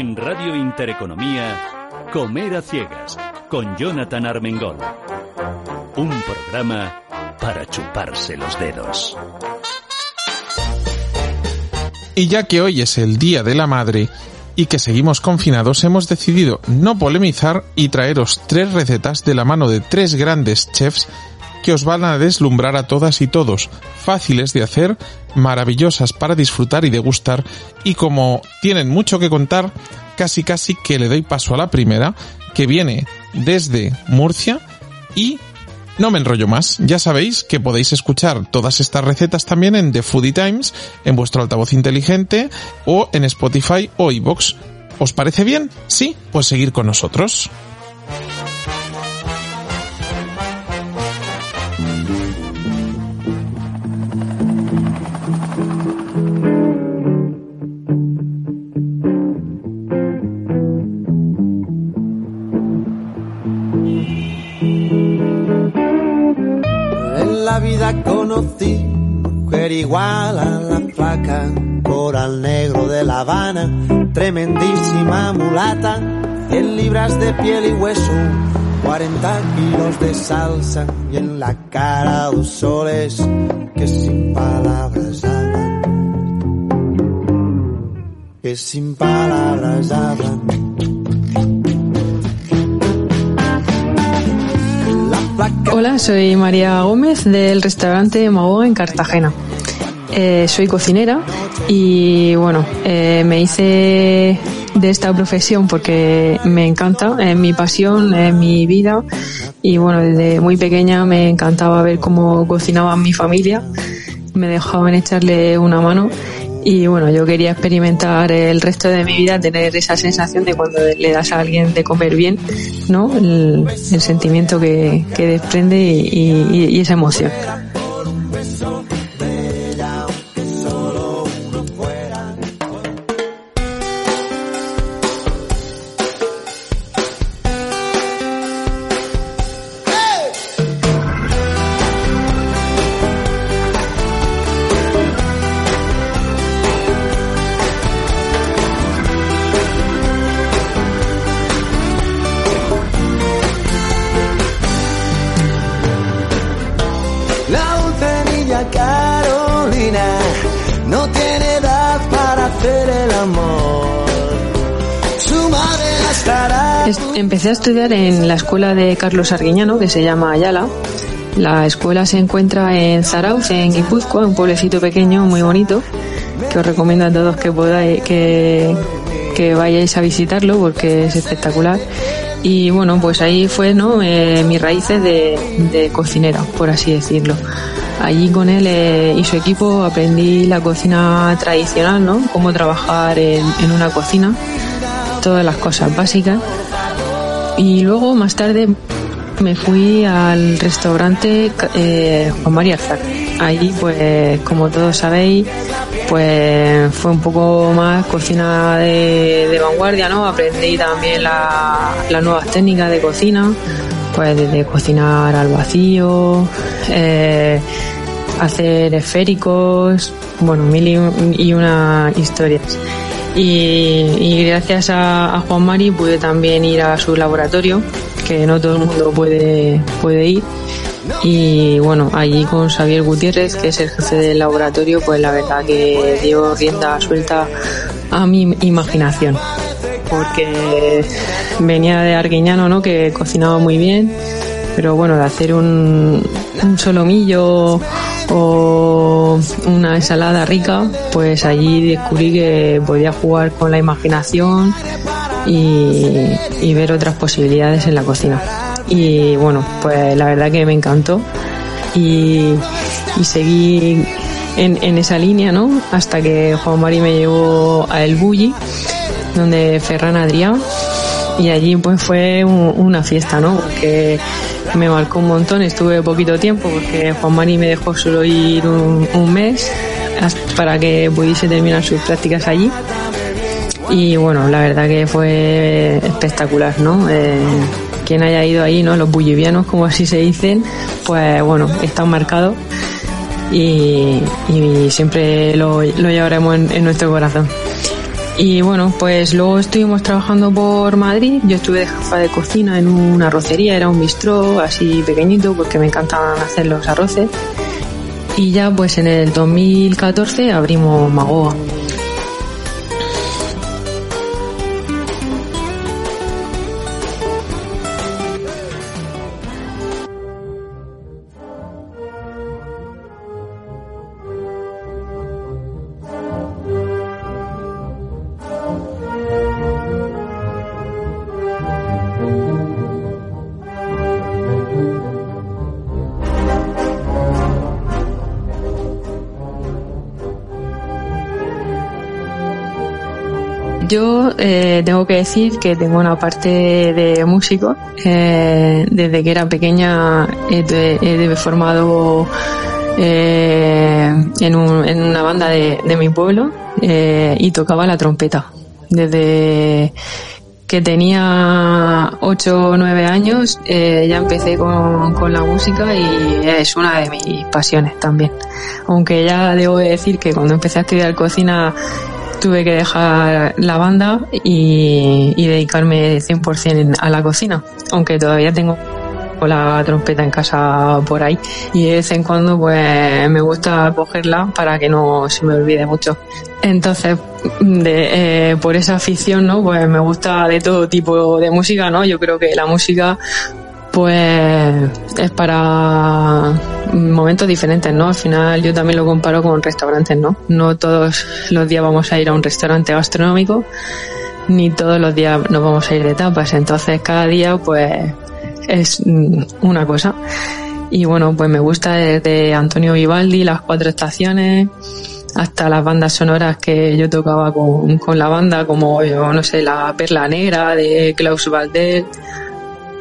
En Radio Intereconomía, Comer a Ciegas, con Jonathan Armengol. Un programa para chuparse los dedos. Y ya que hoy es el Día de la Madre y que seguimos confinados, hemos decidido no polemizar y traeros tres recetas de la mano de tres grandes chefs que os van a deslumbrar a todas y todos, fáciles de hacer, maravillosas para disfrutar y degustar, y como tienen mucho que contar, casi casi que le doy paso a la primera, que viene desde Murcia y no me enrollo más, ya sabéis que podéis escuchar todas estas recetas también en The Foodie Times, en vuestro altavoz inteligente o en Spotify o iVoox. ¿Os parece bien? Sí, pues seguir con nosotros. Mujer igual a la flaca, coral negro de La Habana, tremendísima mulata, 100 libras de piel y hueso, 40 kilos de salsa y en la cara dos soles que sin palabras hablan, que sin palabras hablan. Hola, soy María Gómez del restaurante Mago en Cartagena. Eh, soy cocinera y bueno, eh, me hice de esta profesión porque me encanta, es mi pasión, es mi vida y bueno, desde muy pequeña me encantaba ver cómo cocinaba mi familia, me dejaban echarle una mano y bueno, yo quería experimentar el resto de mi vida, tener esa sensación de cuando le das a alguien de comer bien, ¿no? El, el sentimiento que, que desprende y, y- y esa emoción. Empecé a estudiar en la escuela de Carlos Arguiñano, que se llama Ayala. La escuela se encuentra en Zarauz, en Guipúzcoa, un pueblecito pequeño muy bonito, que os recomiendo a todos que podáis, que, que vayáis a visitarlo porque es espectacular. Y bueno, pues ahí fue ¿no? Eh, mis raíces de, cocinera, por así decirlo. Allí con él eh, y su equipo aprendí la cocina tradicional, ¿no? Cómo trabajar en, en una cocina, todas las cosas básicas. Y luego, más tarde, me fui al restaurante eh, Juan María Arzar. Allí, pues, como todos sabéis, pues fue un poco más cocina de, de vanguardia, ¿no? Aprendí también la- las nuevas técnicas de cocina, pues desde cocinar al vacío, eh, hacer esféricos, bueno, mil y, y una historias. Y, gracias a, a Juan Mari pude también ir a su laboratorio, que no todo el mundo puede, puede ir. Y bueno, allí con Xavier Gutiérrez, que es el jefe del laboratorio, pues la verdad que dio rienda suelta a mi imaginación. Porque venía de Arguiñano, ¿no? Que cocinaba muy bien, pero bueno, de hacer un, un solomillo o una ensalada rica, pues allí descubrí que podía jugar con la imaginación y, ver otras posibilidades en la cocina. y bueno, pues la verdad que me encantó y, seguí en, esa línea, ¿no? Hasta que Juan Mari me llevó a El Bulli, donde Ferran Adrián, y allí pues fue una fiesta, ¿no? Porque me marcó un montón, estuve poquito tiempo porque Juan Mari me dejó solo ir un, mes para que pudiese terminar sus prácticas allí. Y bueno, la verdad que fue espectacular, ¿no? Eh, quien haya ido ahí, ¿no? Los bullivianos, como así se dicen, pues bueno, están marcados y, siempre lo, llevaremos en, nuestro corazón. Y bueno, pues luego estuvimos trabajando por Madrid. Yo estuve de jefa de cocina en una arrocería, era un bistró así pequeñito porque me encantaban hacer los arroces. Y ya pues en el 2014 abrimos Magoa. Eh, tengo que decir que tengo una parte de músico. Eh, desde que era pequeña he, formado eh, en, una banda de, mi pueblo y tocaba la trompeta. Desde que tenía 8 o 9 años ya empecé con, con, la música y es una de mis pasiones también. Aunque ya debo decir que cuando empecé a estudiar cocina tuve que dejar la banda y, dedicarme 100% a la cocina, aunque todavía tengo la trompeta en casa por ahí. Y de vez en cuando pues me gusta cogerla para que no se me olvide mucho. Entonces de, eh, por esa afición no pues me gusta de todo tipo de música no yo creo que la música pues es para momentos diferentes, ¿no? Al final yo también lo comparo con restaurantes, ¿no? No todos los días vamos a ir a un restaurante gastronómico, ni todos los días nos vamos a ir de tapas, entonces cada día pues es una cosa. Y bueno, pues me gusta desde Antonio Vivaldi, las cuatro estaciones, hasta las bandas sonoras que yo tocaba con, con la banda, como yo no sé, la Perla Negra de Klaus Valdez,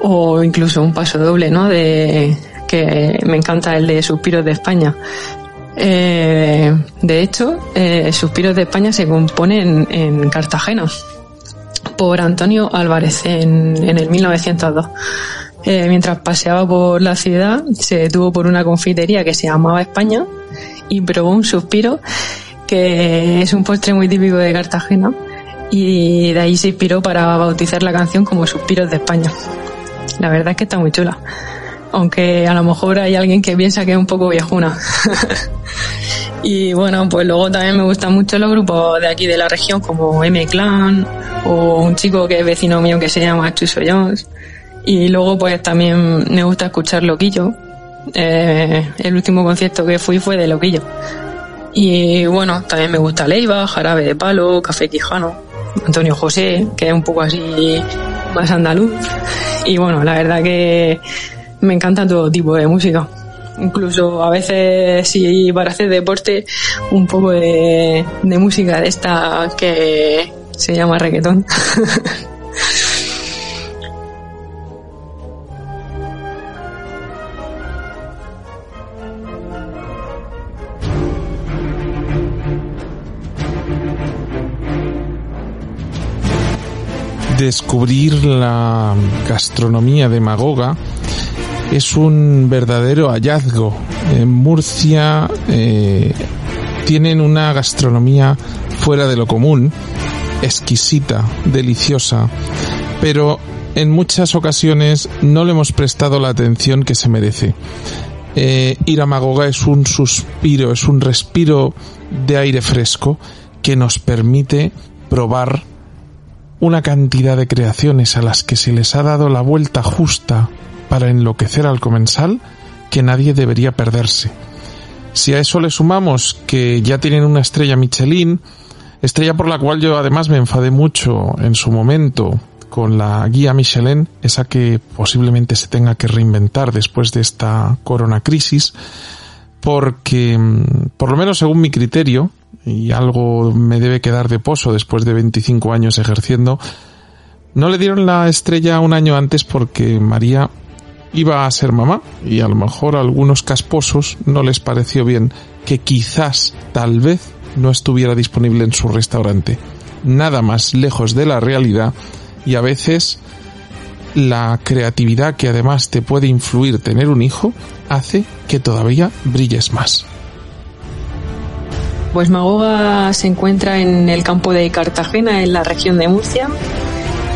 o incluso un paso doble, ¿no? De que me encanta el de Suspiros de España. Eh, de hecho, eh, Suspiros de España se compone en, Cartagena por Antonio Álvarez en, el 1902. Eh, mientras paseaba por la ciudad, se detuvo por una confitería que se llamaba España y probó un suspiro, que es un postre muy típico de Cartagena, y de ahí se inspiró para bautizar la canción como Suspiros de España. La verdad es que está muy chula. Aunque a lo mejor hay alguien que piensa que es un poco viejuna. y bueno, pues luego también me gustan mucho los grupos de aquí de la región, como M-Clan, o un chico que es vecino mío que se llama Chuso Jones. Y luego pues también me gusta escuchar Loquillo. Eh, el último concierto que fui fue de Loquillo. Y bueno, también me gusta Leiva, Jarabe de Palo, Café Quijano, Antonio José, que es un poco así más andaluz. Y bueno, la verdad que me encanta todo tipo de música. Incluso a veces, si para hacer deporte, un poco de, música de esta que se llama reggaetón. descubrir la gastronomía de Magoga es un verdadero hallazgo. En Murcia eh, tienen una gastronomía fuera de lo común, exquisita, deliciosa, pero en muchas ocasiones no le hemos prestado la atención que se merece. Eh, ir a Magoga es un suspiro, es un respiro de aire fresco que nos permite probar una cantidad de creaciones a las que se les ha dado la vuelta justa para enloquecer al comensal que nadie debería perderse. Si a eso le sumamos que ya tienen una estrella Michelin, estrella por la cual yo además me enfadé mucho en su momento con la guía Michelin, esa que posiblemente se tenga que reinventar después de esta corona crisis, porque, mm, por lo menos según mi criterio, y algo me debe quedar de pozo después de 25 años ejerciendo, no le dieron la estrella un año antes porque María iba a ser mamá y a lo mejor a algunos casposos no les pareció bien que quizás, tal vez, no estuviera disponible en su restaurante. Nada más lejos de la realidad y a veces la creatividad que además te puede influir tener un hijo hace que todavía brilles más. Pues Magoga se encuentra en el campo de Cartagena, en la región de Murcia.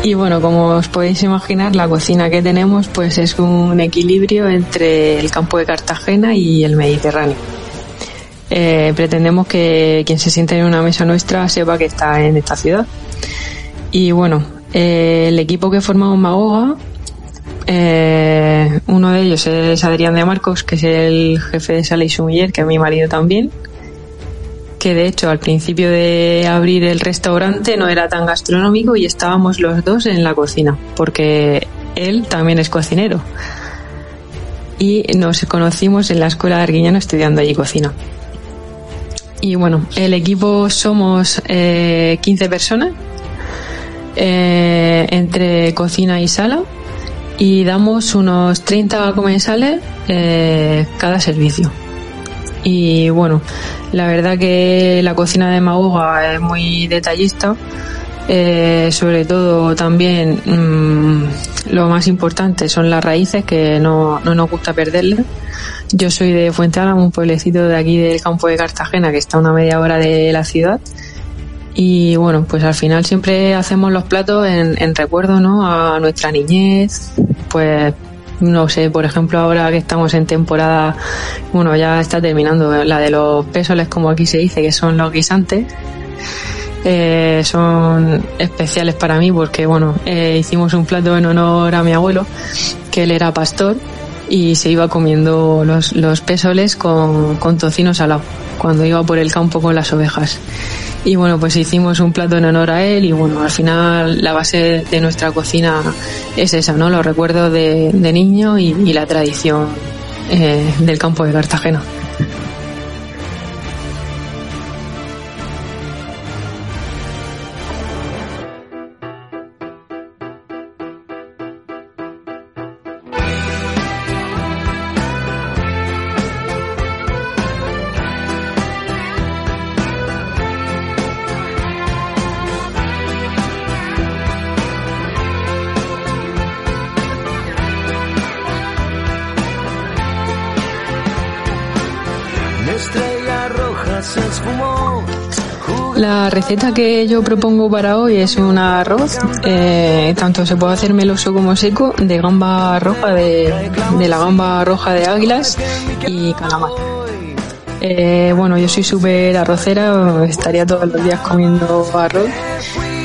Y bueno, como os podéis imaginar, la cocina que tenemos pues es un equilibrio entre el campo de Cartagena y el Mediterráneo. Eh, pretendemos que quien se siente en una mesa nuestra sepa que está en esta ciudad. Y bueno, eh, el equipo que formamos Magoga, eh, uno de ellos es Adrián de Marcos, que es el jefe de sala y sumiller, que es mi marido también, que de hecho al principio de abrir el restaurante no era tan gastronómico y estábamos los dos en la cocina, porque él también es cocinero. Y nos conocimos en la escuela de Arguiñano estudiando allí cocina. Y bueno, el equipo somos 15 eh, personas, eh, entre cocina y sala, y damos unos 30 comensales eh, cada servicio. Y bueno, la verdad que la cocina de Magoga es muy detallista. Eh, sobre todo también mm, lo más importante son las raíces que no, no nos gusta perderlas. Yo soy de Fuente Álamo, un pueblecito de aquí del campo de Cartagena que está a una media hora de la ciudad. Y bueno, pues al final siempre hacemos los platos en, en recuerdo ¿no? a nuestra niñez, pues no sé, por ejemplo, ahora que estamos en temporada, bueno, ya está terminando la de los pésoles, como aquí se dice, que son los guisantes. Eh, son especiales para mí porque, bueno, eh, hicimos un plato en honor a mi abuelo, que él era pastor y se iba comiendo los, los pésoles con, con tocino salado cuando iba por el campo con las ovejas. Y bueno, pues hicimos un plato en honor a él y bueno, al final la base de nuestra cocina es esa, ¿no? Los recuerdos de, niño y, la tradición eh, del campo de Cartagena. Receta que yo propongo para hoy es un arroz, eh, tanto se puede hacer meloso como seco, de gamba roja, de, la gamba roja de águilas y calamar. Eh, bueno, yo soy súper arrocera, estaría todos los días comiendo arroz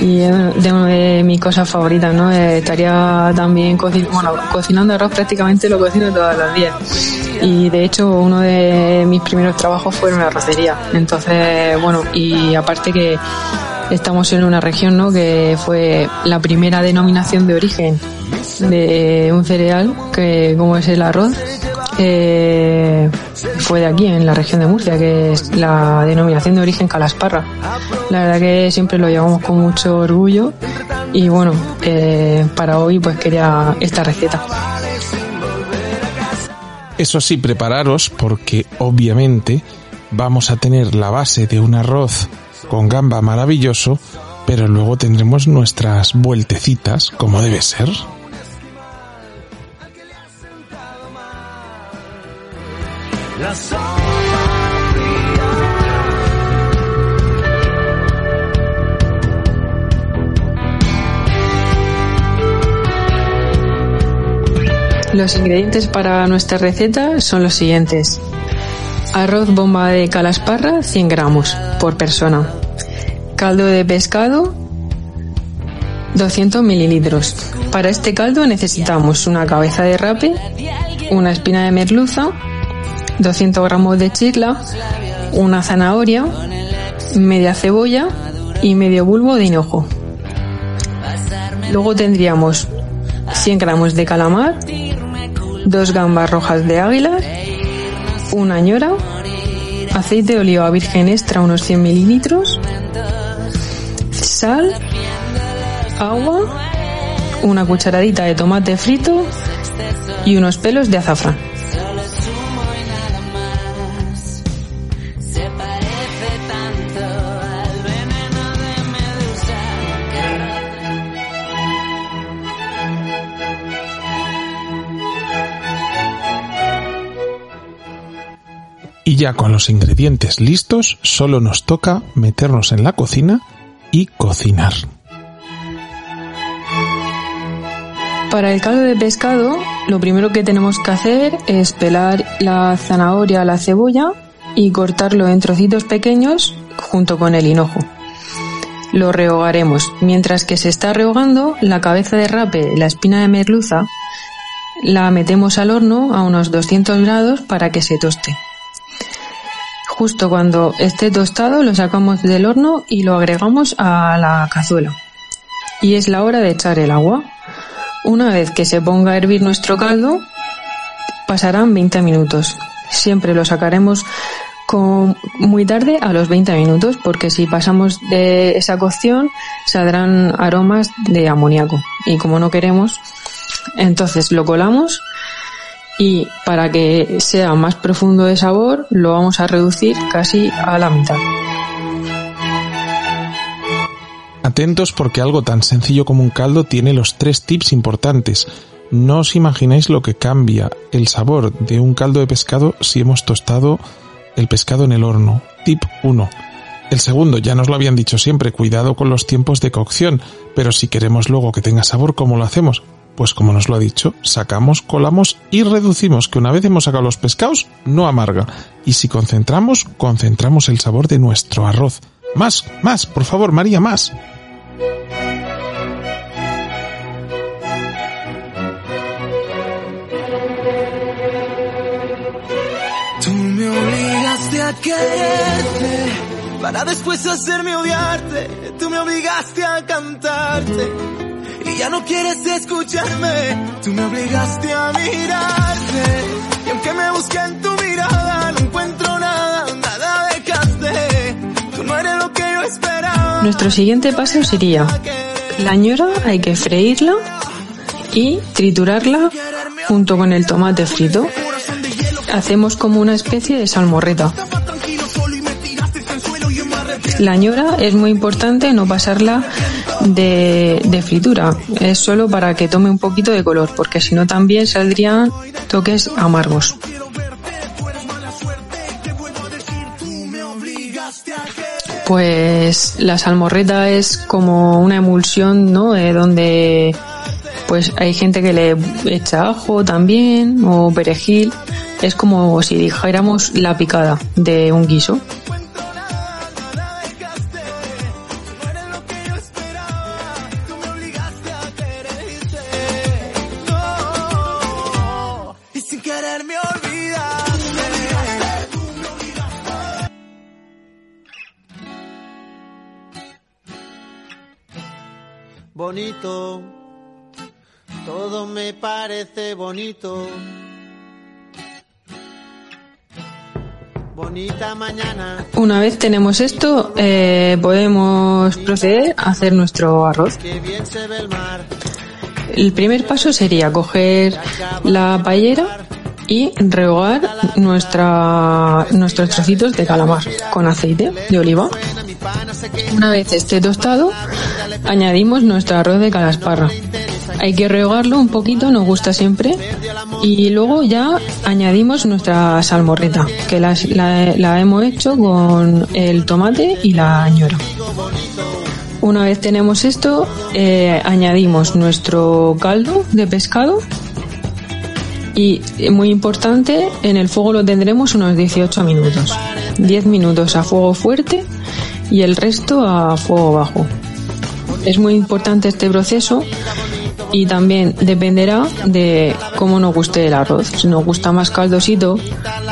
y es de de mis cosas favoritas, ¿no? Eh, estaría también bueno, cocinando arroz prácticamente lo cocino todos los días y de hecho uno de mis primeros trabajos fue en una arrocería. Entonces, bueno, y aparte que estamos en una región ¿no? que fue la primera denominación de origen de un cereal, que como es el arroz, eh, fue de aquí, en la región de Murcia, que es la denominación de origen Calasparra. La verdad que siempre lo llevamos con mucho orgullo y bueno, eh, para hoy pues quería esta receta. Eso sí, prepararos porque obviamente vamos a tener la base de un arroz con gamba maravilloso, pero luego tendremos nuestras vueltecitas como debe ser. Los ingredientes para nuestra receta son los siguientes. Arroz bomba de calasparra 100 gramos por persona. Caldo de pescado 200 mililitros. Para este caldo necesitamos una cabeza de rape, una espina de merluza, 200 gramos de chirla, una zanahoria, media cebolla y medio bulbo de hinojo. Luego tendríamos 100 gramos de calamar, dos gambas rojas de águila, una ñora, aceite de oliva virgen extra unos 100 mililitros, sal, agua, una cucharadita de tomate frito y unos pelos de azafrán. Ya con los ingredientes listos, solo nos toca meternos en la cocina y cocinar. Para el caldo de pescado, lo primero que tenemos que hacer es pelar la zanahoria, la cebolla y cortarlo en trocitos pequeños junto con el hinojo. Lo rehogaremos. Mientras que se está rehogando, la cabeza de rape, la espina de merluza, la metemos al horno a unos 200 grados para que se toste. Justo cuando esté tostado lo sacamos del horno y lo agregamos a la cazuela. Y es la hora de echar el agua. Una vez que se ponga a hervir nuestro caldo, pasarán 20 minutos. Siempre lo sacaremos muy tarde a los 20 minutos porque si pasamos de esa cocción saldrán aromas de amoníaco y como no queremos entonces lo colamos y para que sea más profundo de sabor lo vamos a reducir casi a la mitad. Atentos porque algo tan sencillo como un caldo tiene los tres tips importantes. No os imagináis lo que cambia el sabor de un caldo de pescado si hemos tostado el pescado en el horno. Tip 1. El segundo, ya nos lo habían dicho siempre, cuidado con los tiempos de cocción, pero si queremos luego que tenga sabor, ¿cómo lo hacemos? Pues como nos lo ha dicho, sacamos, colamos y reducimos, que una vez hemos sacado los pescados, no amarga. Y si concentramos, concentramos el sabor de nuestro arroz. Más, más, por favor, María, más. Tú me obligaste a quererte para después hacerme odiarte. Tú me obligaste a cantarte ya no quieres escucharme. Tú me obligaste a mirarte y aunque me busqué en tu mirada no encuentro nada, nada dejaste. Tú no eres lo que yo esperaba. Nuestro siguiente paso sería la ñora hay que freírla y triturarla junto con el tomate frito. Hacemos como una especie de salmorreta. La ñora es muy importante no pasarla de, de fritura. Es solo para que tome un poquito de color, porque si no también saldrían toques amargos. Pues la salmorreta es como una emulsión, ¿no? Eh, donde pues hay gente que le echa ajo también o perejil. Es como si dijéramos la picada de un guiso. Parece bonito. Bonita mañana, Una vez tenemos esto, eh, podemos proceder a hacer nuestro arroz. que bien se ve el mar. El primer paso sería coger la paellera y rehogar nuestra, nuestros trocitos de calamar con aceite de oliva. Una vez esté tostado, añadimos nuestro arroz de calasparra. Hay que rehogarlo un poquito, nos gusta siempre. Y luego ya añadimos nuestra salmorreta, que la, la hemos hecho con el tomate y la ñora. Una vez tenemos esto, eh, añadimos nuestro caldo de pescado y muy importante, en el fuego lo tendremos unos 18 minutos. 10 minutos a fuego fuerte y el resto a fuego bajo. Es muy importante este proceso y también dependerá de cómo nos guste el arroz. Si nos gusta más caldosito,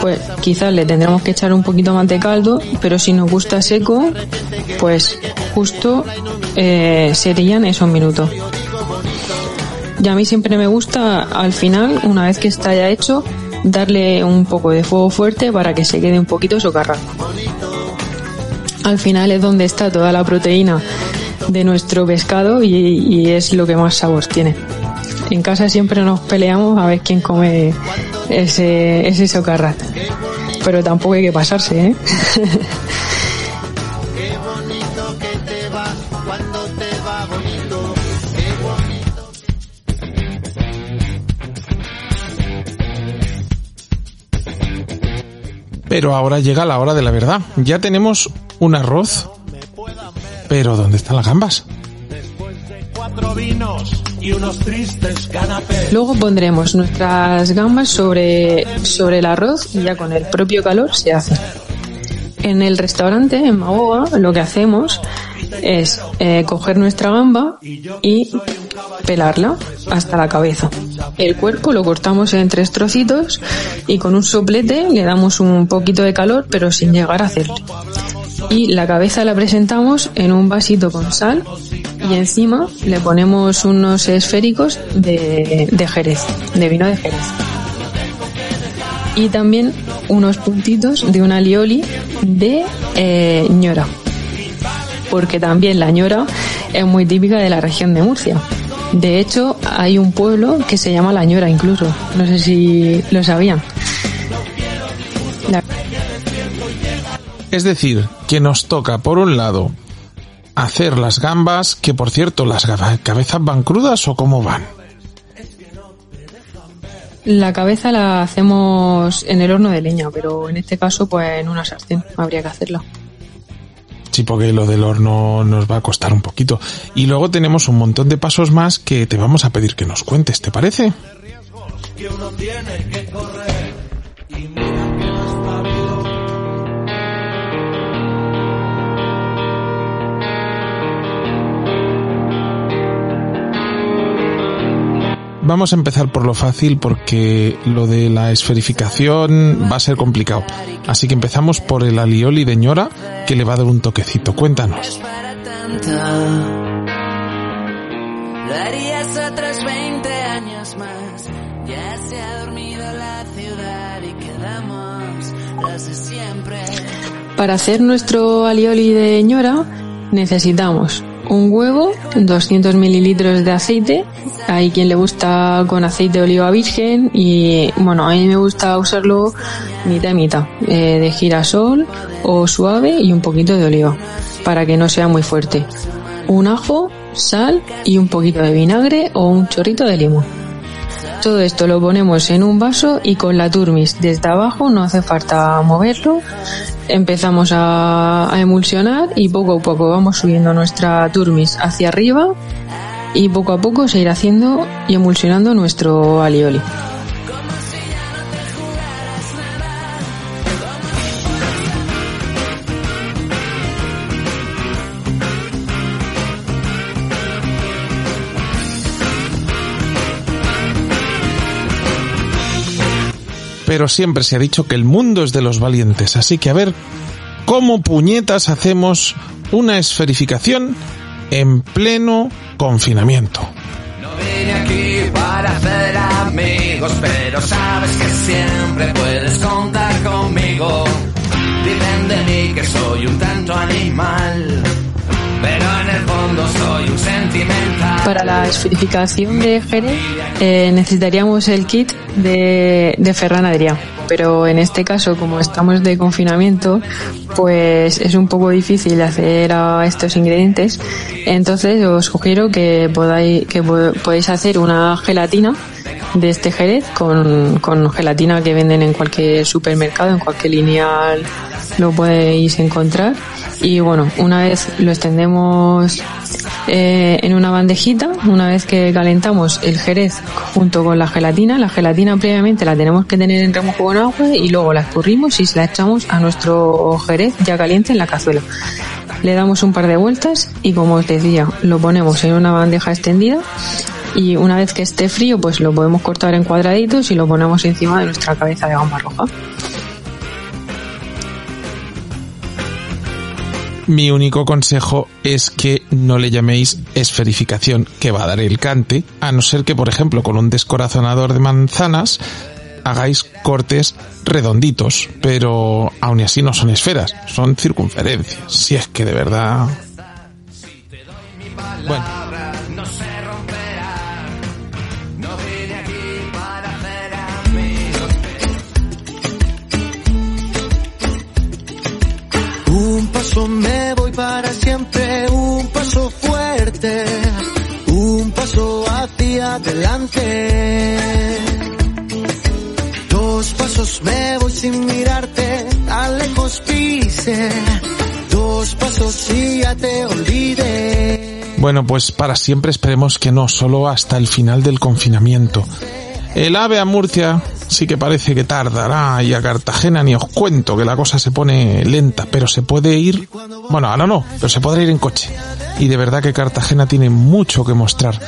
pues quizás le tendremos que echar un poquito más de caldo, pero si nos gusta seco, pues justo eh, serían esos minutos. Y a mí siempre me gusta al final, una vez que está ya hecho, darle un poco de fuego fuerte para que se quede un poquito socarrado. Al final es donde está toda la proteína de nuestro pescado y, es lo que más sabor tiene. En casa siempre nos peleamos a ver quién come ese, ese socarrat. Pero tampoco hay que pasarse, ¿eh? Pero ahora llega la hora de la verdad. Ya tenemos un arroz. Pero ¿dónde están las gambas? Luego pondremos nuestras gambas sobre, sobre el arroz y ya con el propio calor se hace. En el restaurante, en Magoa, lo que hacemos es eh, coger nuestra gamba y pelarla hasta la cabeza. El cuerpo lo cortamos en tres trocitos y con un soplete le damos un poquito de calor pero sin llegar a hacerle. Y la cabeza la presentamos en un vasito con sal y encima le ponemos unos esféricos de, jerez, de vino de jerez. Y también unos puntitos de una lioli de eh, ñora porque también la ñora es muy típica de la región de Murcia. De hecho, hay un pueblo que se llama La Ñora incluso. No sé si lo sabían. Es decir, que nos toca, por un lado, hacer las gambas, que por cierto, las cabezas van crudas o cómo van. La cabeza la hacemos en el horno de leña, pero en este caso, pues en una sartén habría que hacerla. Sí, porque lo del horno nos va a costar un poquito. Y luego tenemos un montón de pasos más que te vamos a pedir que nos cuentes, ¿te parece? Vamos a empezar por lo fácil porque lo de la esferificación va a ser complicado. Así que empezamos por el alioli de ñora que le va a dar un toquecito. Cuéntanos. Para hacer nuestro alioli de ñora necesitamos un huevo, 200 mililitros de aceite. Hay quien le gusta con aceite de oliva virgen y bueno, a mí me gusta usarlo mitad y mitad, eh, de girasol o suave y un poquito de oliva para que no sea muy fuerte. Un ajo, sal y un poquito de vinagre o un chorrito de limón. Todo esto lo ponemos en un vaso y con la turmis desde abajo no hace falta moverlo empezamos a, emulsionar y poco a poco vamos subiendo nuestra turmis hacia arriba y poco a poco se irá haciendo y emulsionando nuestro alioli. Pero siempre se ha dicho que el mundo es de los valientes, así que a ver cómo puñetas hacemos una esferificación en pleno confinamiento. No vine aquí para hacer amigos, pero sabes que siempre puedes contar conmigo. Dicen de mí que soy un tanto animal, pero en el fondo soy un sentimental. Para la esferificación de Jerez eh, necesitaríamos el kit de, de Ferran Adrià. Pero en este caso, como estamos de confinamiento, pues es un poco difícil hacer a estos ingredientes. Entonces os sugiero que podáis, que podéis hacer una gelatina de este jerez con, con gelatina que venden en cualquier supermercado, en cualquier lineal lo podéis encontrar. Y bueno, una vez lo extendemos eh, en una bandejita, una vez que calentamos el jerez junto con la gelatina, la gelatina previamente la tenemos que tener en remojo con agua y luego la escurrimos y la echamos a nuestro jerez ya caliente en la cazuela. Le damos un par de vueltas y como os decía, lo ponemos en una bandeja extendida y una vez que esté frío pues lo podemos cortar en cuadraditos y lo ponemos encima de nuestra cabeza de gamba roja. Mi único consejo es que no le llaméis esferificación que va a dar el cante, a no ser que, por ejemplo, con un descorazonador de manzanas hagáis cortes redonditos, pero aún así no son esferas, son circunferencias. Si es que de verdad... Bueno. Paso me voy para siempre, un paso fuerte, un paso hacia adelante. Dos pasos me voy sin mirarte, tan lejos pise. Dos pasos y ya te olvidé. Bueno, pues para siempre esperemos que no, solo hasta el final del confinamiento. El AVE a Murcia sí que parece que tardará y a Cartagena ni os cuento que la cosa se pone lenta, pero se puede ir, bueno, ahora no, pero se podrá ir en coche. Y de verdad que Cartagena tiene mucho que mostrar,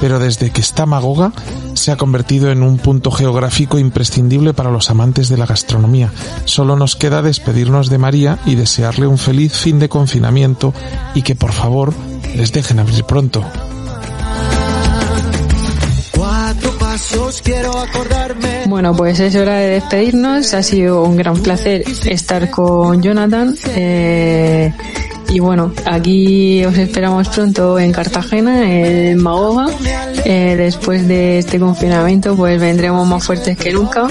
pero desde que está Magoga se ha convertido en un punto geográfico imprescindible para los amantes de la gastronomía. Solo nos queda despedirnos de María y desearle un feliz fin de confinamiento y que por favor les dejen abrir pronto. Bueno, pues es hora de despedirnos. Ha sido un gran placer estar con Jonathan. Eh, y bueno, aquí os esperamos pronto en Cartagena, en Magoga. Eh, después de este confinamiento, pues vendremos más fuertes que nunca.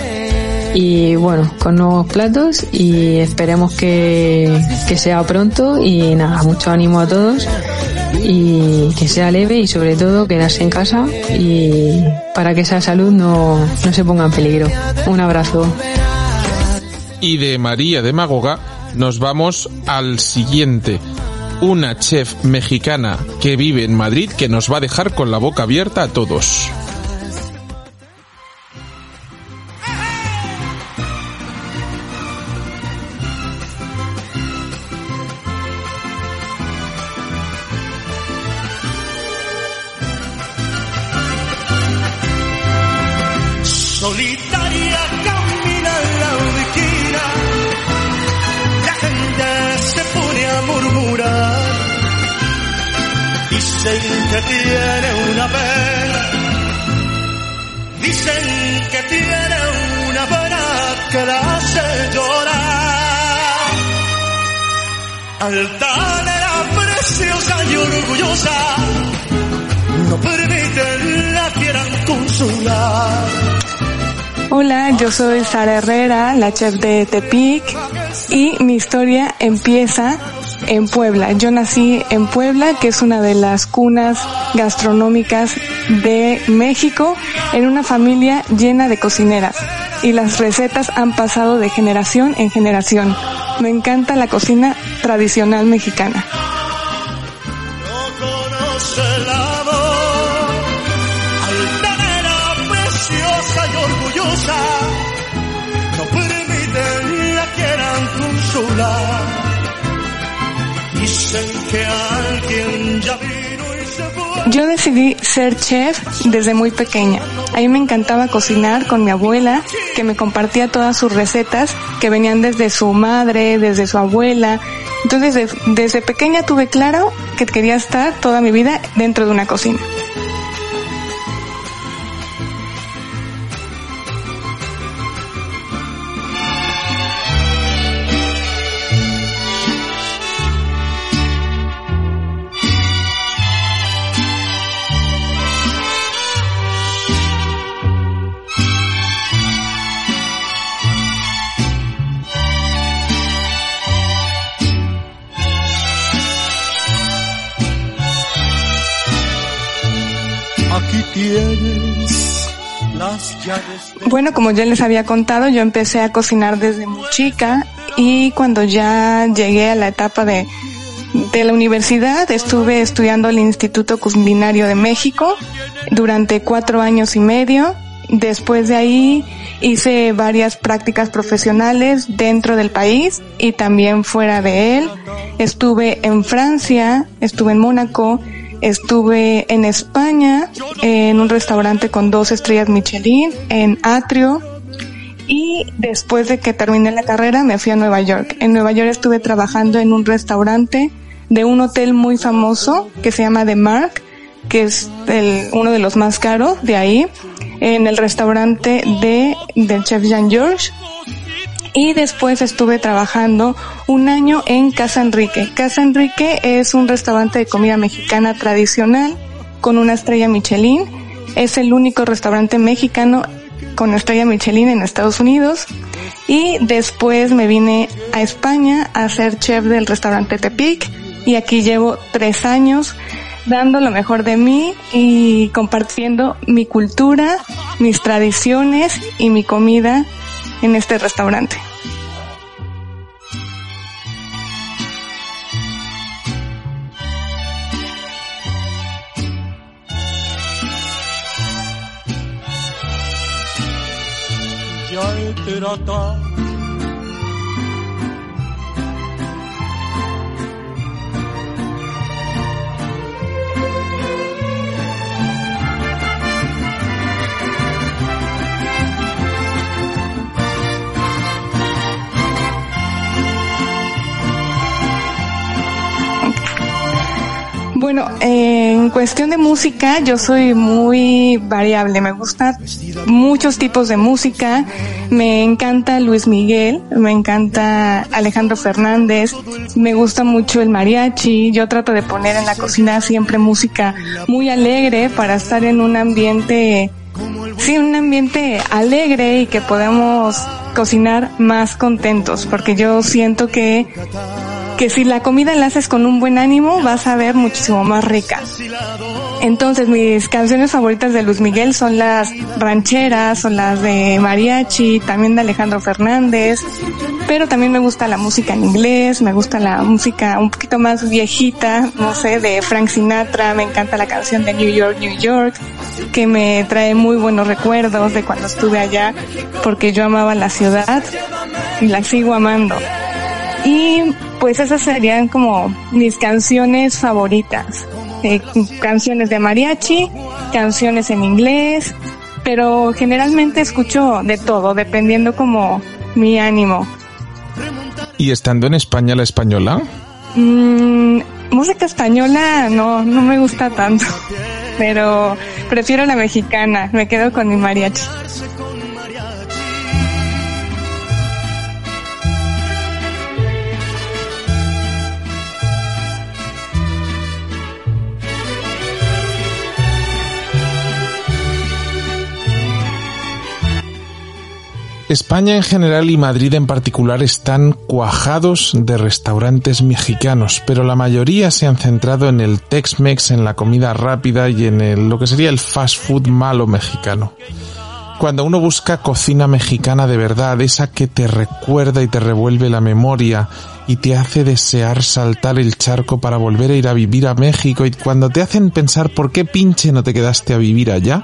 Y bueno, con nuevos platos y esperemos que, que sea pronto. Y nada, mucho ánimo a todos y que sea leve y sobre todo quedarse en casa y para que esa salud no, no se ponga en peligro. Un abrazo. Y de María de Magoga nos vamos al siguiente. Una chef mexicana que vive en Madrid que nos va a dejar con la boca abierta a todos. Yo soy Sara Herrera, la chef de Tepic y mi historia empieza en Puebla. Yo nací en Puebla, que es una de las cunas gastronómicas de México, en una familia llena de cocineras y las recetas han pasado de generación en generación. Me encanta la cocina tradicional mexicana. Yo decidí ser chef desde muy pequeña. A mí me encantaba cocinar con mi abuela, que me compartía todas sus recetas que venían desde su madre, desde su abuela. Entonces, de- desde pequeña tuve claro que quería estar toda mi vida dentro de una cocina. Bueno, como ya les había contado, yo empecé a cocinar desde muy chica y cuando ya llegué a la etapa de, de la universidad estuve estudiando el Instituto Culinario de México durante cuatro años y medio. Después de ahí hice varias prácticas profesionales dentro del país y también fuera de él. Estuve en Francia, estuve en Mónaco, estuve en España en un restaurante con dos estrellas Michelin en Atrio y después de que terminé la carrera me fui a Nueva York. En Nueva York estuve trabajando en un restaurante de un hotel muy famoso que se llama The Mark, que es el, uno de los más caros de ahí, en el restaurante de, del chef Jean George. Y después estuve trabajando un año en Casa Enrique. Casa Enrique es un restaurante de comida mexicana tradicional con una estrella Michelin. Es el único restaurante mexicano con estrella Michelin en Estados Unidos. Y después me vine a España a ser chef del restaurante Tepic. Y aquí llevo tres años dando lo mejor de mí y compartiendo mi cultura, mis tradiciones y mi comida en este restaurante. trata Bueno, en cuestión de música, yo soy muy variable. Me gustan muchos tipos de música. Me encanta Luis Miguel, me encanta Alejandro Fernández, me gusta mucho el mariachi. Yo trato de poner en la cocina siempre música muy alegre para estar en un ambiente, sí, un ambiente alegre y que podamos cocinar más contentos, porque yo siento que que si la comida la haces con un buen ánimo, vas a ver muchísimo más rica. Entonces, mis canciones favoritas de Luis Miguel son las rancheras, son las de mariachi, también de Alejandro Fernández, pero también me gusta la música en inglés, me gusta la música un poquito más viejita, no sé, de Frank Sinatra, me encanta la canción de New York, New York, que me trae muy buenos recuerdos de cuando estuve allá, porque yo amaba la ciudad y la sigo amando. Y pues esas serían como mis canciones favoritas. Eh, canciones de mariachi, canciones en inglés, pero generalmente escucho de todo, dependiendo como mi ánimo. ¿Y estando en España la española? Mm, música española no, no me gusta tanto, pero prefiero la mexicana, me quedo con mi mariachi. España en general y Madrid en particular están cuajados de restaurantes mexicanos, pero la mayoría se han centrado en el Tex-Mex, en la comida rápida y en el, lo que sería el fast food malo mexicano. Cuando uno busca cocina mexicana de verdad, esa que te recuerda y te revuelve la memoria y te hace desear saltar el charco para volver a ir a vivir a México y cuando te hacen pensar por qué pinche no te quedaste a vivir allá,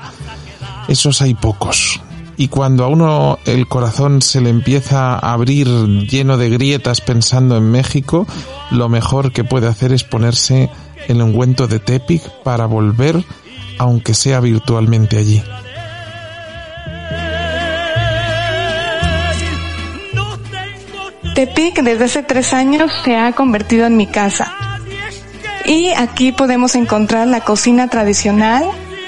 esos hay pocos y cuando a uno el corazón se le empieza a abrir lleno de grietas pensando en México, lo mejor que puede hacer es ponerse el ungüento de Tepic para volver, aunque sea virtualmente allí. Tepic desde hace tres años se ha convertido en mi casa. Y aquí podemos encontrar la cocina tradicional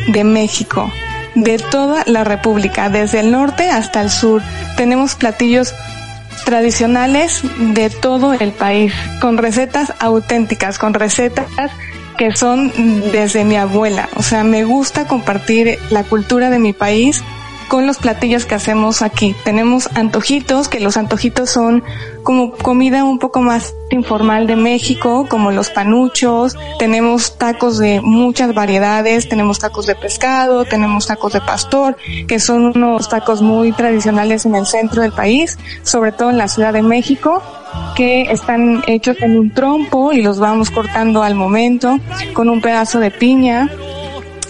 de México, de toda la República, desde el norte hasta el sur. Tenemos platillos tradicionales de todo el país, con recetas auténticas, con recetas que son desde mi abuela. O sea, me gusta compartir la cultura de mi país con los platillos que hacemos aquí. Tenemos antojitos, que los antojitos son como comida un poco más informal de México, como los panuchos. Tenemos tacos de muchas variedades, tenemos tacos de pescado, tenemos tacos de pastor, que son unos tacos muy tradicionales en el centro del país, sobre todo en la Ciudad de México que están hechos en un trompo y los vamos cortando al momento con un pedazo de piña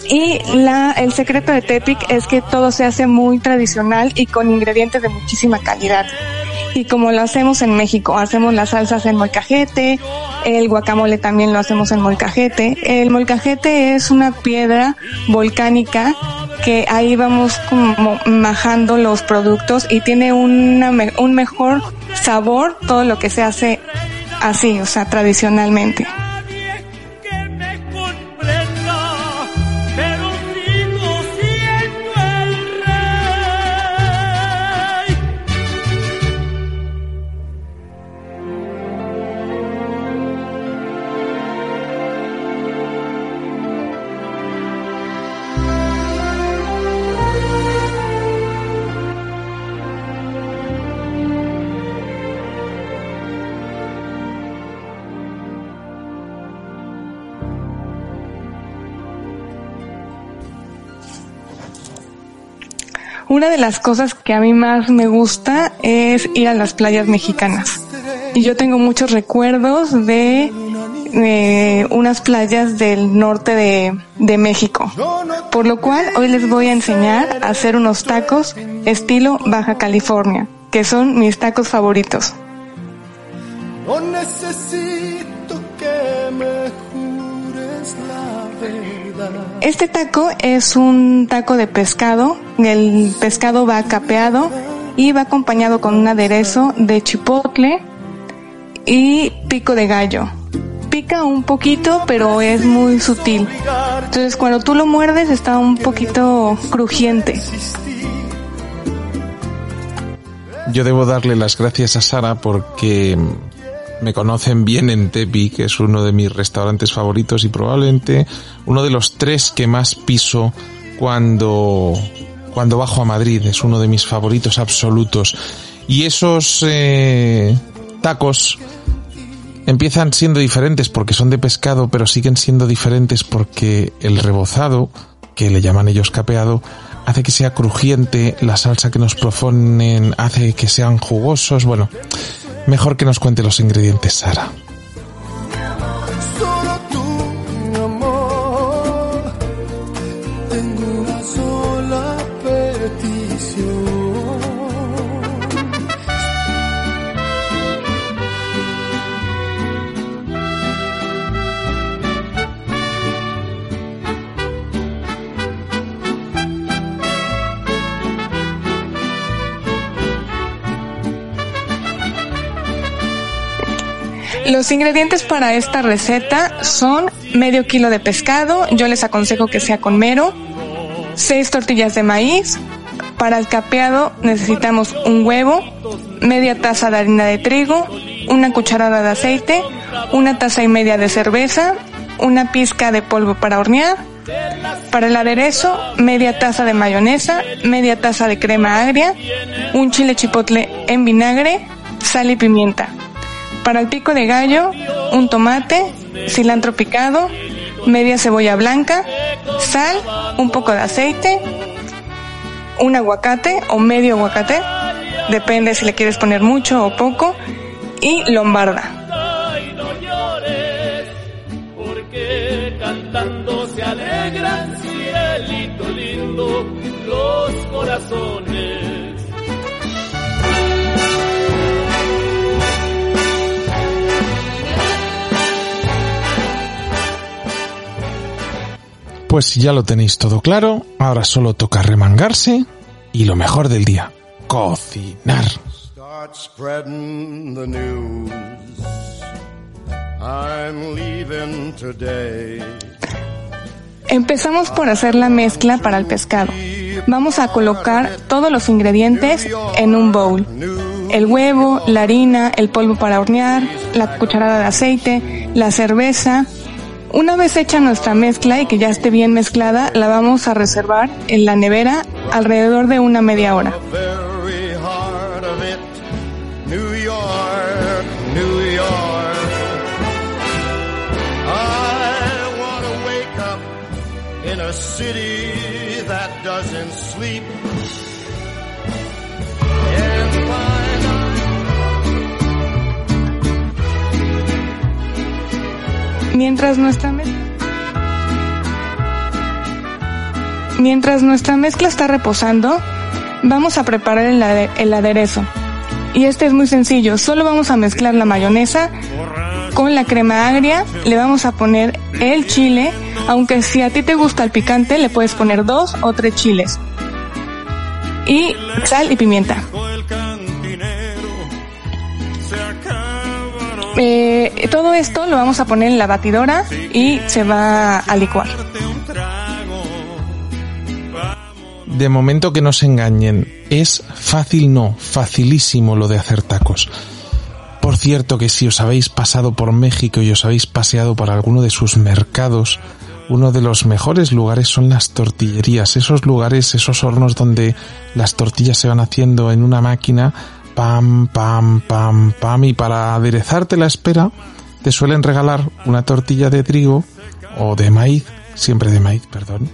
y la, el secreto de Tepic es que todo se hace muy tradicional y con ingredientes de muchísima calidad. Y como lo hacemos en México, hacemos las salsas en molcajete, el guacamole también lo hacemos en molcajete. El molcajete es una piedra volcánica que ahí vamos como majando los productos y tiene una, un mejor sabor todo lo que se hace así, o sea, tradicionalmente. Las cosas que a mí más me gusta es ir a las playas mexicanas. Y yo tengo muchos recuerdos de, unas playas del norte de, de México. Por lo cual hoy les voy a enseñar a hacer unos tacos estilo Baja California, que son mis tacos favoritos. No necesito que me jures la verdad. Este taco es un taco de pescado. El pescado va capeado y va acompañado con un aderezo de chipotle y pico de gallo. Pica un poquito, pero es muy sutil. Entonces cuando tú lo muerdes está un poquito crujiente. Yo debo darle las gracias a Sara porque me conocen bien en Tepi, que es uno de mis restaurantes favoritos y probablemente uno de los tres que más piso cuando, cuando bajo a Madrid. Es uno de mis favoritos absolutos. Y esos eh, tacos empiezan siendo diferentes porque son de pescado, pero siguen siendo diferentes porque el rebozado, que le llaman ellos capeado, hace que sea crujiente, la salsa que nos proponen hace que sean jugosos, bueno, Mejor que nos cuente los ingredientes, Sara. Los ingredientes para esta receta son medio kilo de pescado, yo les aconsejo que sea con mero, seis tortillas de maíz, para el capeado necesitamos un huevo, media taza de harina de trigo, una cucharada de aceite, una taza y media de cerveza, una pizca de polvo para hornear, para el aderezo, media taza de mayonesa, media taza de crema agria, un chile chipotle en vinagre, sal y pimienta. Para el pico de gallo, un tomate, cilantro picado, media cebolla blanca, sal, un poco de aceite, un aguacate o medio aguacate, depende si le quieres poner mucho o poco, y lombarda. cantando se cielito lindo, los corazones. Pues ya lo tenéis todo claro, ahora solo toca remangarse y lo mejor del día, cocinar. Empezamos por hacer la mezcla para el pescado. Vamos a colocar todos los ingredientes en un bowl. El huevo, la harina, el polvo para hornear, la cucharada de aceite, la cerveza, una vez hecha nuestra mezcla y que ya esté bien mezclada, la vamos a reservar en la nevera alrededor de una media hora. Mientras nuestra mezcla Mientras nuestra mezcla está reposando, vamos a preparar el, aderezo. Y este es muy sencillo, solo vamos a mezclar la mayonesa con la crema agria, le vamos a poner el chile, aunque si a ti te gusta el picante le puedes poner dos o tres chiles. Y sal y pimienta. Eh, todo esto lo vamos a poner en la batidora y se va a licuar. De momento que no se engañen, es fácil no, facilísimo lo de hacer tacos. Por cierto que si os habéis pasado por México y os habéis paseado por alguno de sus mercados, uno de los mejores lugares son las tortillerías, esos lugares, esos hornos donde las tortillas se van haciendo en una máquina, pam, pam, pam, pam, y para aderezarte la espera, te suelen regalar una tortilla de trigo o de maíz, siempre de maíz, perdón,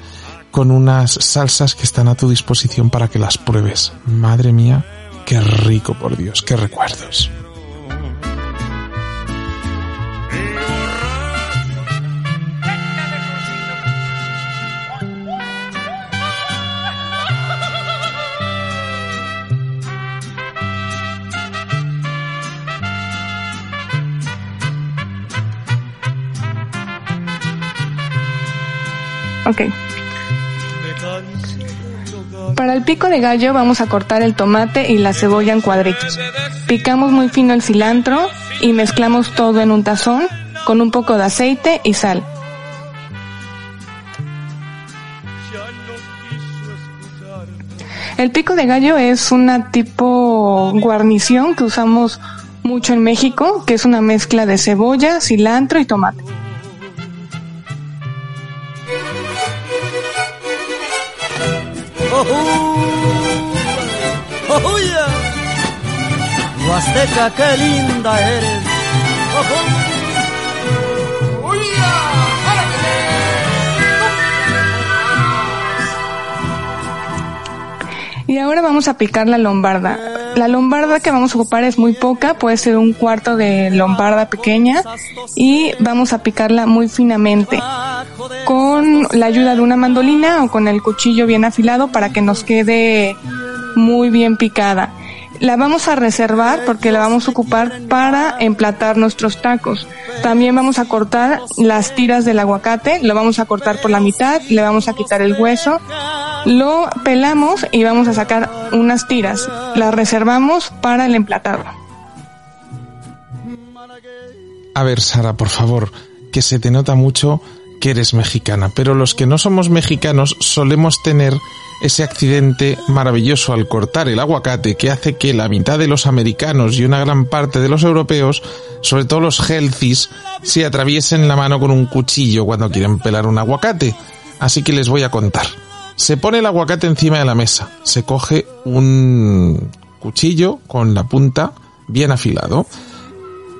con unas salsas que están a tu disposición para que las pruebes. Madre mía, qué rico, por Dios, qué recuerdos. Para el pico de gallo vamos a cortar el tomate y la cebolla en cuadritos. Picamos muy fino el cilantro y mezclamos todo en un tazón con un poco de aceite y sal. El pico de gallo es una tipo guarnición que usamos mucho en México, que es una mezcla de cebolla, cilantro y tomate. ¡Oh, yeah! Huasteca, qué linda eres. ¡Oh, Y ahora vamos a picar la lombarda. La lombarda que vamos a ocupar es muy poca, puede ser un cuarto de lombarda pequeña y vamos a picarla muy finamente con la ayuda de una mandolina o con el cuchillo bien afilado para que nos quede muy bien picada. La vamos a reservar porque la vamos a ocupar para emplatar nuestros tacos. También vamos a cortar las tiras del aguacate, lo vamos a cortar por la mitad, le vamos a quitar el hueso, lo pelamos y vamos a sacar unas tiras. Las reservamos para el emplatado. A ver, Sara, por favor, que se te nota mucho que eres mexicana, pero los que no somos mexicanos solemos tener ese accidente maravilloso al cortar el aguacate que hace que la mitad de los americanos y una gran parte de los europeos, sobre todo los healthies, se atraviesen la mano con un cuchillo cuando quieren pelar un aguacate. Así que les voy a contar. Se pone el aguacate encima de la mesa, se coge un cuchillo con la punta bien afilado,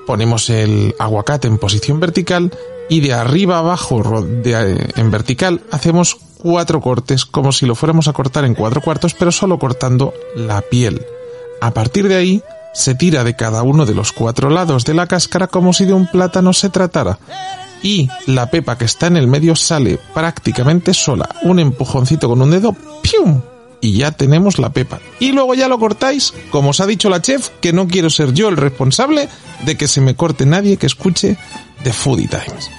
ponemos el aguacate en posición vertical y de arriba abajo de, en vertical hacemos cuatro cortes como si lo fuéramos a cortar en cuatro cuartos pero solo cortando la piel. A partir de ahí se tira de cada uno de los cuatro lados de la cáscara como si de un plátano se tratara y la pepa que está en el medio sale prácticamente sola. Un empujoncito con un dedo, ¡pium! Y ya tenemos la pepa. Y luego ya lo cortáis, como os ha dicho la chef, que no quiero ser yo el responsable de que se me corte nadie que escuche The Foodie Times.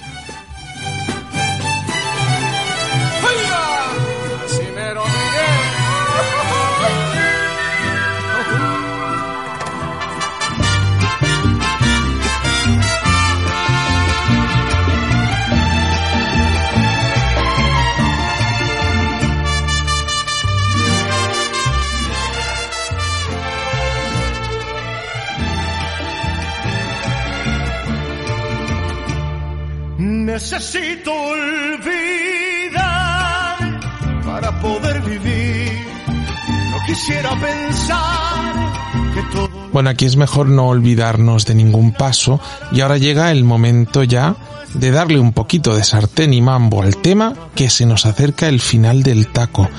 Necesito olvidar para poder vivir. No quisiera pensar que todo. Bueno, aquí es mejor no olvidarnos de ningún paso y ahora llega el momento ya de darle un poquito de sartén y mambo al tema que se nos acerca el final del taco.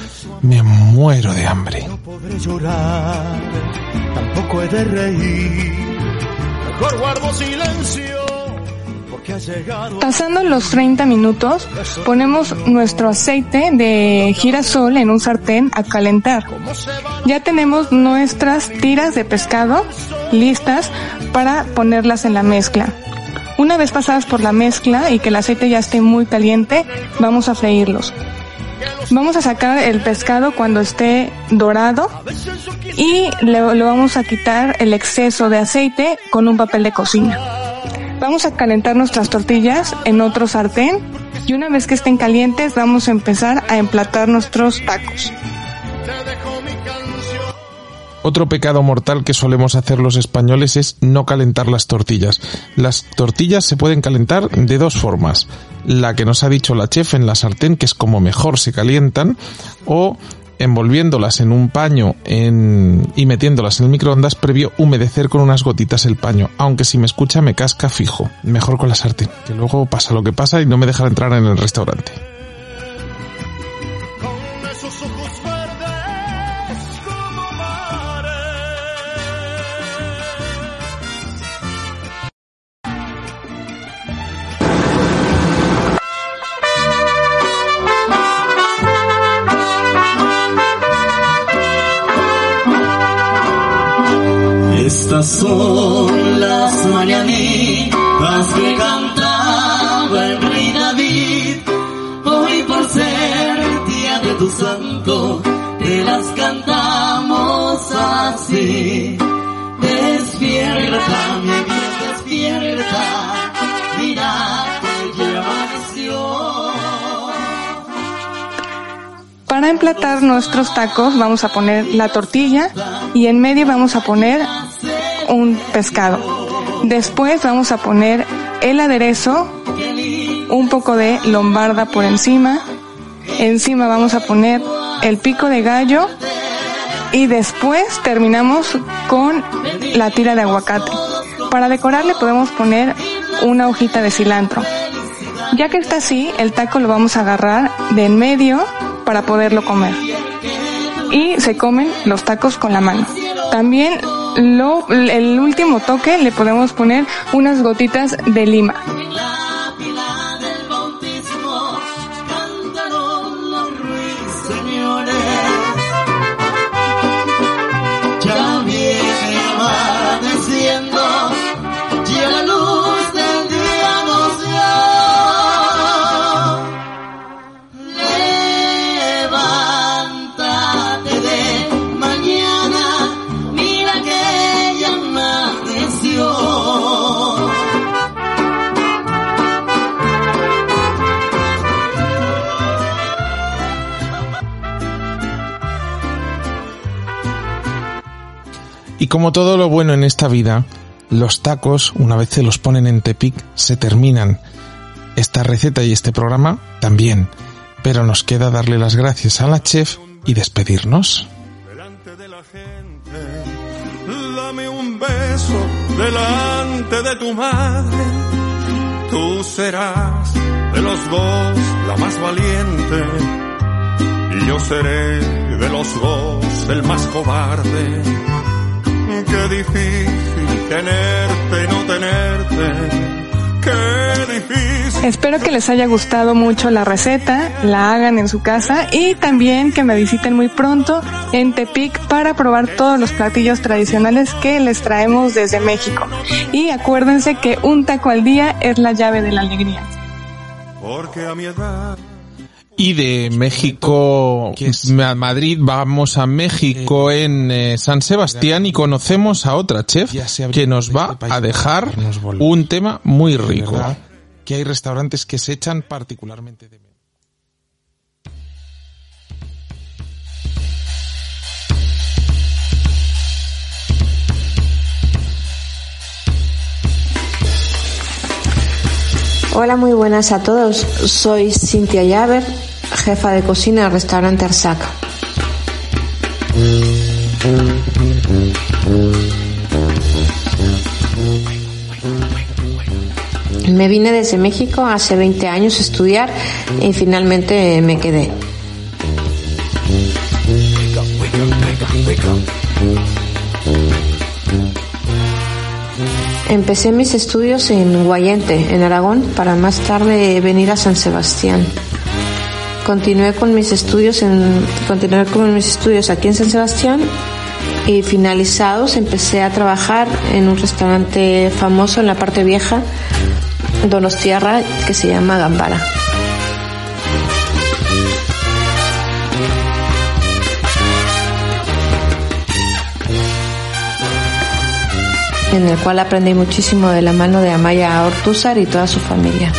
Me muero de hambre. No podré llorar, tampoco he de reír. Mejor guardo silencio Pasando los 30 minutos, ponemos nuestro aceite de girasol en un sartén a calentar. Ya tenemos nuestras tiras de pescado listas para ponerlas en la mezcla. Una vez pasadas por la mezcla y que el aceite ya esté muy caliente, vamos a freírlos. Vamos a sacar el pescado cuando esté dorado y le, vamos a quitar el exceso de aceite con un papel de cocina. Vamos a calentar nuestras tortillas en otro sartén y una vez que estén calientes vamos a empezar a emplatar nuestros tacos. Otro pecado mortal que solemos hacer los españoles es no calentar las tortillas. Las tortillas se pueden calentar de dos formas. La que nos ha dicho la chef en la sartén, que es como mejor se calientan, o envolviéndolas en un paño y metiéndolas en el microondas previo humedecer con unas gotitas el paño, aunque si me escucha me casca fijo. Mejor con la sartén, que luego pasa lo que pasa y no me dejan entrar en el restaurante. Son las mañanitas que cantaba el rey David. Hoy por ser día de tu santo, te las cantamos así. Despierta, mi bien, despierta, mira que ya amaneció. Para emplatar nuestros tacos vamos a poner la tortilla y en medio vamos a poner un pescado. Después vamos a poner el aderezo, un poco de lombarda por encima. Encima vamos a poner el pico de gallo y después terminamos con la tira de aguacate. Para decorarle podemos poner una hojita de cilantro. Ya que está así, el taco lo vamos a agarrar de en medio para poderlo comer. Y se comen los tacos con la mano. También lo, el último toque le podemos poner unas gotitas de lima. Y como todo lo bueno en esta vida, los tacos, una vez se los ponen en Tepic, se terminan. Esta receta y este programa también. Pero nos queda darle las gracias a la chef y despedirnos. Delante de la gente, dame un beso delante de tu madre. Tú serás de los dos la más valiente. Y yo seré de los dos el más cobarde Qué difícil tenerte no tenerte. Qué difícil. Espero que les haya gustado mucho la receta, la hagan en su casa y también que me visiten muy pronto en Tepic para probar todos los platillos tradicionales que les traemos desde México. Y acuérdense que un taco al día es la llave de la alegría. Porque a mi edad y de México a Madrid vamos a México en eh, San Sebastián y conocemos a otra chef que nos va a dejar un tema muy rico. Que hay restaurantes que se echan particularmente de Hola, muy buenas a todos. Soy Cintia Llaver, jefa de cocina del restaurante Arsaca. Me vine desde México hace 20 años a estudiar y finalmente me quedé. Empecé mis estudios en Guayente, en Aragón, para más tarde venir a San Sebastián. Continué con mis estudios en, continué con mis estudios aquí en San Sebastián y finalizados empecé a trabajar en un restaurante famoso en la parte vieja, Donostiarra, que se llama Gambara. En el cual aprendí muchísimo de la mano de Amaya Ortúzar y toda su familia.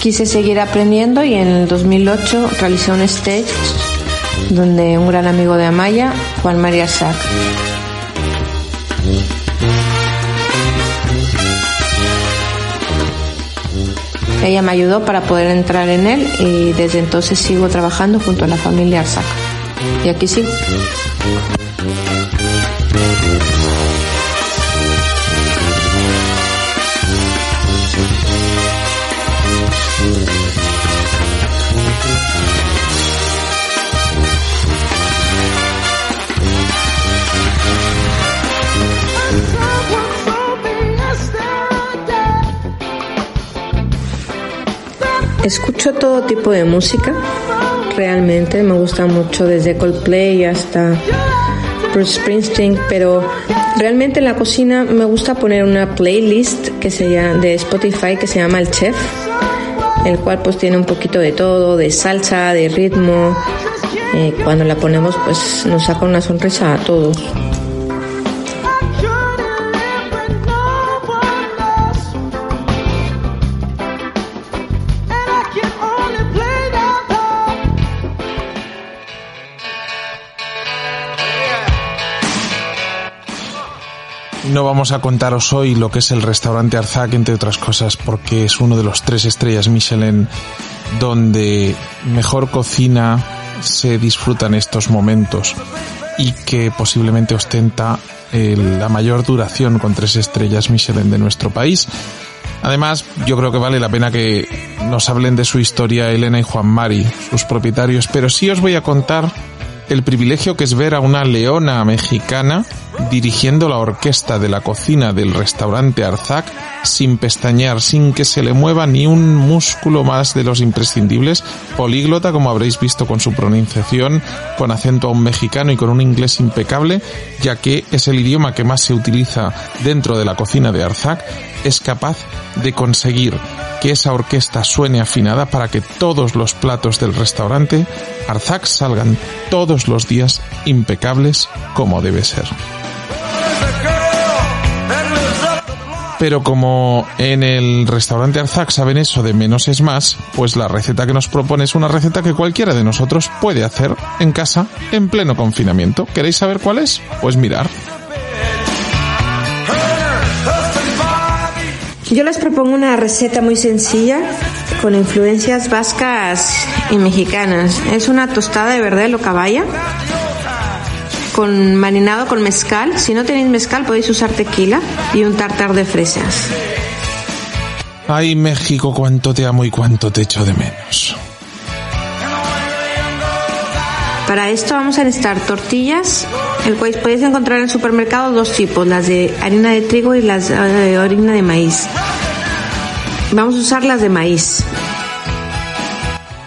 Quise seguir aprendiendo y en el 2008 realicé un stage donde un gran amigo de Amaya, Juan María Sac, Ella me ayudó para poder entrar en él y desde entonces sigo trabajando junto a la familia Arzac. Y aquí sigo. Escucho todo tipo de música, realmente me gusta mucho desde Coldplay hasta Bruce Springsteen, pero realmente en la cocina me gusta poner una playlist que se de Spotify que se llama El Chef, el cual pues tiene un poquito de todo, de salsa, de ritmo. Eh, cuando la ponemos pues nos saca una sonrisa a todos. No vamos a contaros hoy lo que es el restaurante Arzac, entre otras cosas, porque es uno de los tres estrellas Michelin donde mejor cocina se disfruta en estos momentos y que posiblemente ostenta la mayor duración con tres estrellas Michelin de nuestro país. Además, yo creo que vale la pena que nos hablen de su historia Elena y Juan Mari, sus propietarios, pero sí os voy a contar el privilegio que es ver a una leona mexicana dirigiendo la orquesta de la cocina del restaurante Arzac sin pestañear, sin que se le mueva ni un músculo más de los imprescindibles, políglota como habréis visto con su pronunciación, con acento a un mexicano y con un inglés impecable, ya que es el idioma que más se utiliza dentro de la cocina de Arzac, es capaz de conseguir que esa orquesta suene afinada para que todos los platos del restaurante Arzac salgan todos los días impecables como debe ser. Pero como en el restaurante Arzac saben eso de menos es más, pues la receta que nos propone es una receta que cualquiera de nosotros puede hacer en casa en pleno confinamiento. ¿Queréis saber cuál es? Pues mirar. Yo les propongo una receta muy sencilla con influencias vascas y mexicanas. Es una tostada de verde o caballa con marinado con mezcal. Si no tenéis mezcal podéis usar tequila y un tartar de fresas. Ay, México, cuánto te amo y cuánto te echo de menos. Para esto vamos a necesitar tortillas, el cual podéis encontrar en el supermercado dos tipos, las de harina de trigo y las de harina de maíz. Vamos a usar las de maíz.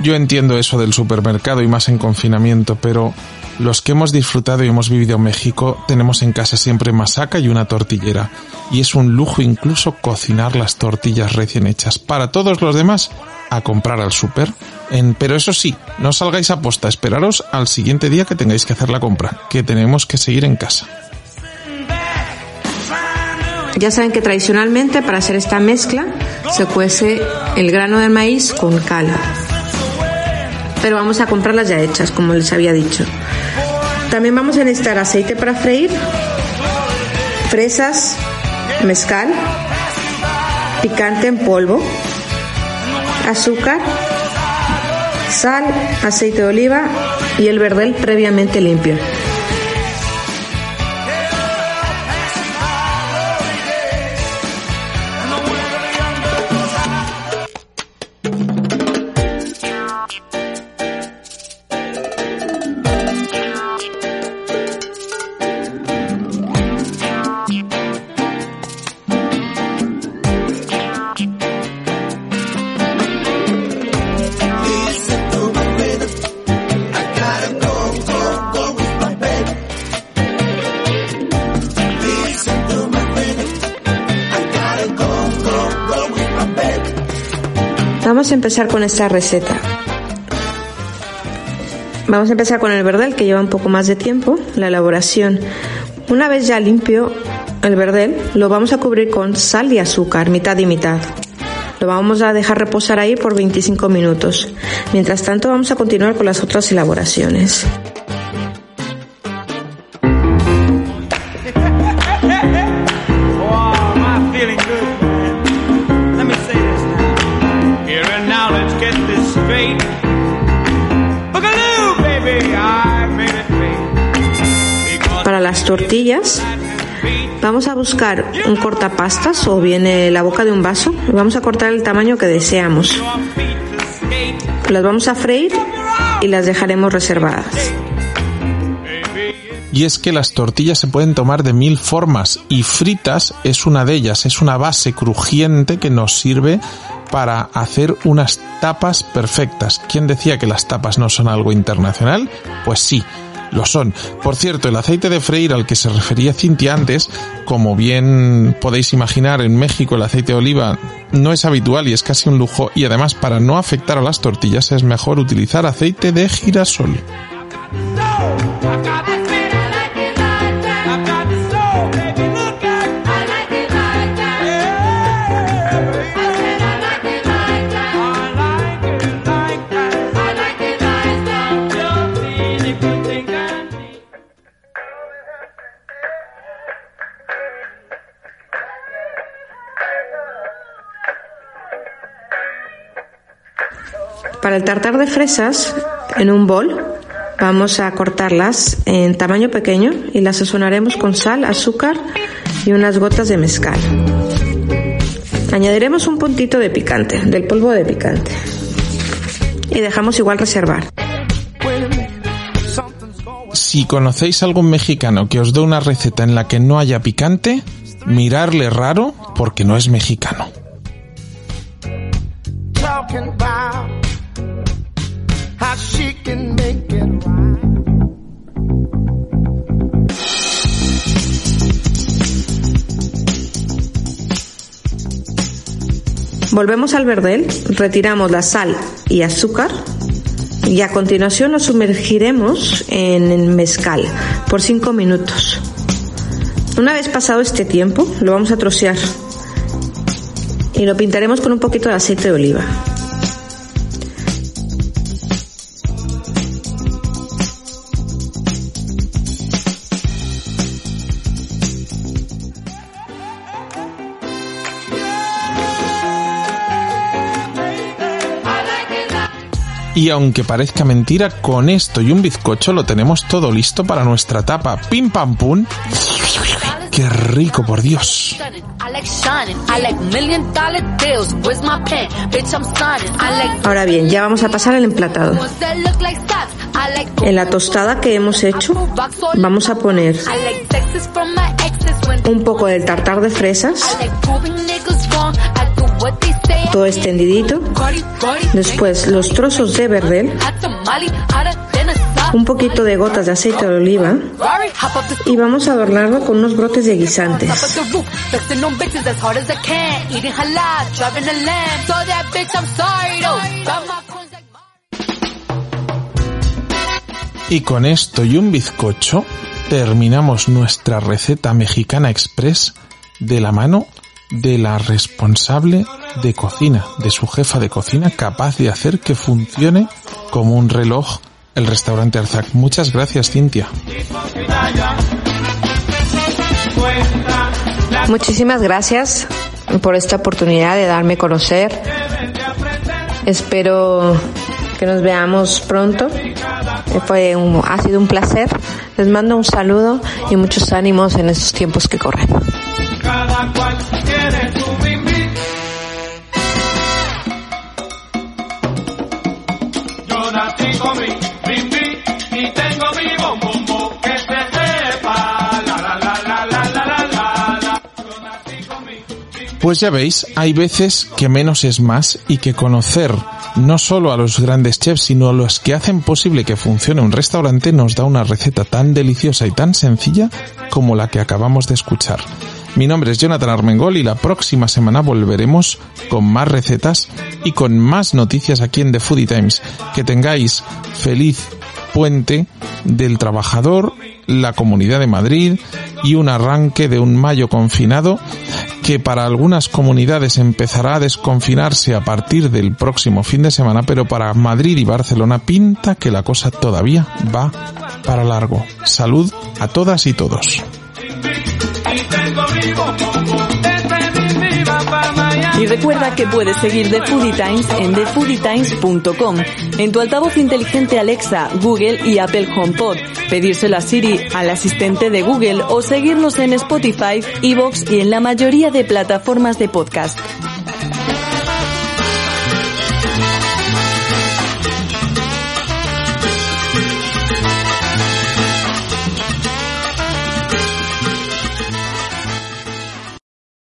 Yo entiendo eso del supermercado y más en confinamiento, pero los que hemos disfrutado y hemos vivido en México tenemos en casa siempre masaca y una tortillera. Y es un lujo incluso cocinar las tortillas recién hechas. Para todos los demás, a comprar al súper. Pero eso sí, no salgáis a posta, esperaros al siguiente día que tengáis que hacer la compra, que tenemos que seguir en casa. Ya saben que tradicionalmente para hacer esta mezcla se cuece el grano de maíz con cal. Pero vamos a comprarlas ya hechas, como les había dicho. También vamos a necesitar aceite para freír, fresas, mezcal, picante en polvo, azúcar, sal, aceite de oliva y el verdel previamente limpio. Empezar con esta receta. Vamos a empezar con el verdel que lleva un poco más de tiempo, la elaboración. Una vez ya limpio el verdel, lo vamos a cubrir con sal y azúcar, mitad y mitad. Lo vamos a dejar reposar ahí por 25 minutos. Mientras tanto vamos a continuar con las otras elaboraciones. Tortillas vamos a buscar un cortapastas o bien eh, la boca de un vaso vamos a cortar el tamaño que deseamos. Las vamos a freír y las dejaremos reservadas. Y es que las tortillas se pueden tomar de mil formas y fritas es una de ellas, es una base crujiente que nos sirve para hacer unas tapas perfectas. ¿Quién decía que las tapas no son algo internacional? Pues sí, lo son. Por cierto, el aceite de freír al que se refería Cintia antes, como bien podéis imaginar, en México el aceite de oliva no es habitual y es casi un lujo y además para no afectar a las tortillas es mejor utilizar aceite de girasol. Para el tartar de fresas, en un bol, vamos a cortarlas en tamaño pequeño y las sazonaremos con sal, azúcar y unas gotas de mezcal. Añadiremos un puntito de picante, del polvo de picante. Y dejamos igual reservar. Si conocéis algún mexicano que os dé una receta en la que no haya picante, mirarle raro porque no es mexicano. Volvemos al verdel, retiramos la sal y azúcar y a continuación lo sumergiremos en el mezcal por 5 minutos. Una vez pasado este tiempo, lo vamos a trocear y lo pintaremos con un poquito de aceite de oliva. Y aunque parezca mentira, con esto y un bizcocho lo tenemos todo listo para nuestra tapa. Pim pam pum. ¡Qué rico, por Dios! Ahora bien, ya vamos a pasar al emplatado. En la tostada que hemos hecho, vamos a poner un poco del tartar de fresas, todo extendidito, después los trozos de verdel, un poquito de gotas de aceite de oliva. Y vamos a adornarlo con unos brotes de guisantes. Y con esto y un bizcocho terminamos nuestra receta mexicana express de la mano de la responsable de cocina, de su jefa de cocina, capaz de hacer que funcione como un reloj el restaurante Arzac. Muchas gracias, Cintia. Muchísimas gracias por esta oportunidad de darme a conocer. Espero que nos veamos pronto. Fue un, ha sido un placer. Les mando un saludo y muchos ánimos en estos tiempos que corren. Pues ya veis, hay veces que menos es más y que conocer no solo a los grandes chefs, sino a los que hacen posible que funcione un restaurante, nos da una receta tan deliciosa y tan sencilla como la que acabamos de escuchar. Mi nombre es Jonathan Armengol y la próxima semana volveremos con más recetas y con más noticias aquí en The Foodie Times. Que tengáis feliz puente del trabajador, la Comunidad de Madrid y un arranque de un mayo confinado que para algunas comunidades empezará a desconfinarse a partir del próximo fin de semana, pero para Madrid y Barcelona pinta que la cosa todavía va para largo. Salud a todas y todos. Y recuerda que puedes seguir The Foodie Times en thefoodietimes.com, en tu altavoz inteligente Alexa, Google y Apple HomePod, pedírselo a Siri, al asistente de Google o seguirnos en Spotify, Evox y en la mayoría de plataformas de podcast.